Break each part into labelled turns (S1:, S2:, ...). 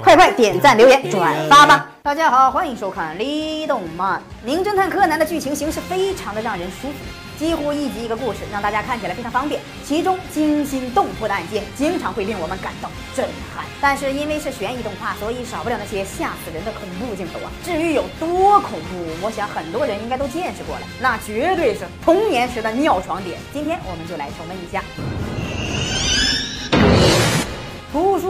S1: 快快点赞留言转发吧！大家好，欢迎收看《李动漫》。名侦探柯南的剧情形式非常的让人舒服。几乎一集一个故事，让大家看起来非常方便。其中惊心动魄的案件，经常会令我们感到震撼。但是因为是悬疑动画，所以少不了那些吓死人的恐怖镜头啊！至于有多恐怖，我想很多人应该都见识过了，那绝对是童年时的尿床点。今天我们就来重温一下。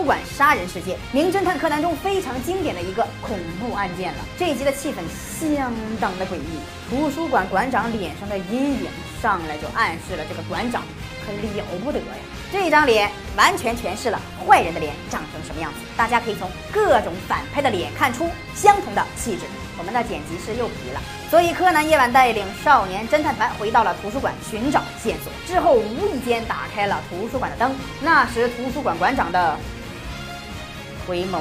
S1: 图书馆杀人事件，名侦探柯南中非常经典的一个恐怖案件了。这一集的气氛相当的诡异，图书馆馆长脸上的阴影上来就暗示了这个馆长可了不得呀。这张脸完全诠释了坏人的脸长成什么样子。大家可以从各种反派的脸看出相同的气质。我们的剪辑师又皮了，所以柯南夜晚带领少年侦探团回到了图书馆寻找线索，之后无意间打开了图书馆的灯，那时图书馆馆长的回眸。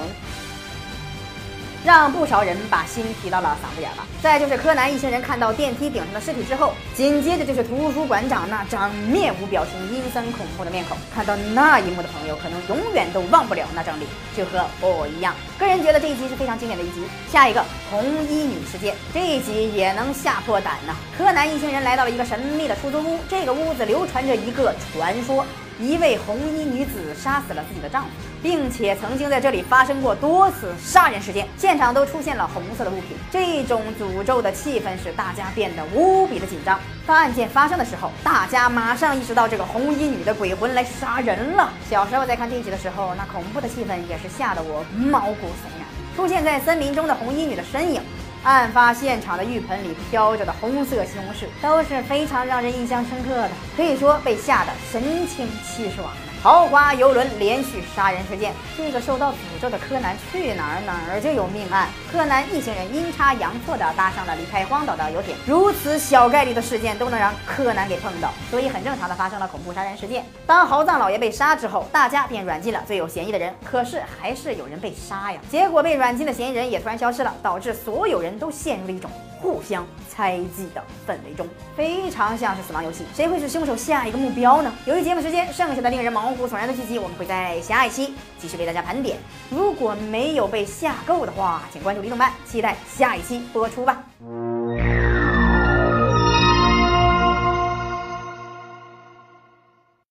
S1: 让不少人把心提到了嗓子眼了。再就是柯南一行人看到电梯顶上的尸体之后，紧接着就是图书馆长那张面无表情、阴森恐怖的面孔。看到那一幕的朋友，可能永远都忘不了那张脸，就和我一样。个人觉得这一集是非常经典的一集。下一个红衣女事件，这一集也能吓破胆呐。柯南一行人来到了一个神秘的出租屋，这个屋子流传着一个传说。一位红衣女子杀死了自己的丈夫，并且曾经在这里发生过多次杀人事件，现场都出现了红色的物品。这种诅咒的气氛使大家变得无比的紧张。当案件发生的时候，大家马上意识到这个红衣女的鬼魂来杀人了。小时候在看这一集的时候，那恐怖的气氛也是吓得我毛骨悚然。出现在森林中的红衣女的身影。案发现场的浴盆里飘着的红色西红柿都是非常让人印象深刻的，可以说被吓得神清气爽的。豪华游轮连续杀人事件，这个受到诅咒的柯南去哪儿哪儿就有命案。柯南一行人阴差阳错的搭上了离开荒岛的游艇，如此小概率的事件都能让柯南给碰到，所以很正常的发生了恐怖杀人事件。当豪藏老爷被杀之后，大家便软禁了最有嫌疑的人，可是还是有人被杀呀。结果被软禁的嫌疑人也突然消失了，导致所有人都陷入了一种。互相猜忌的氛围中，非常像是死亡游戏，谁会是凶手下一个目标呢？由于节目时间，剩下的令人毛骨悚然的剧集，我们会在下一期继续为大家盘点。如果没有被吓够的话，请关注李动漫，期待下一期播出吧。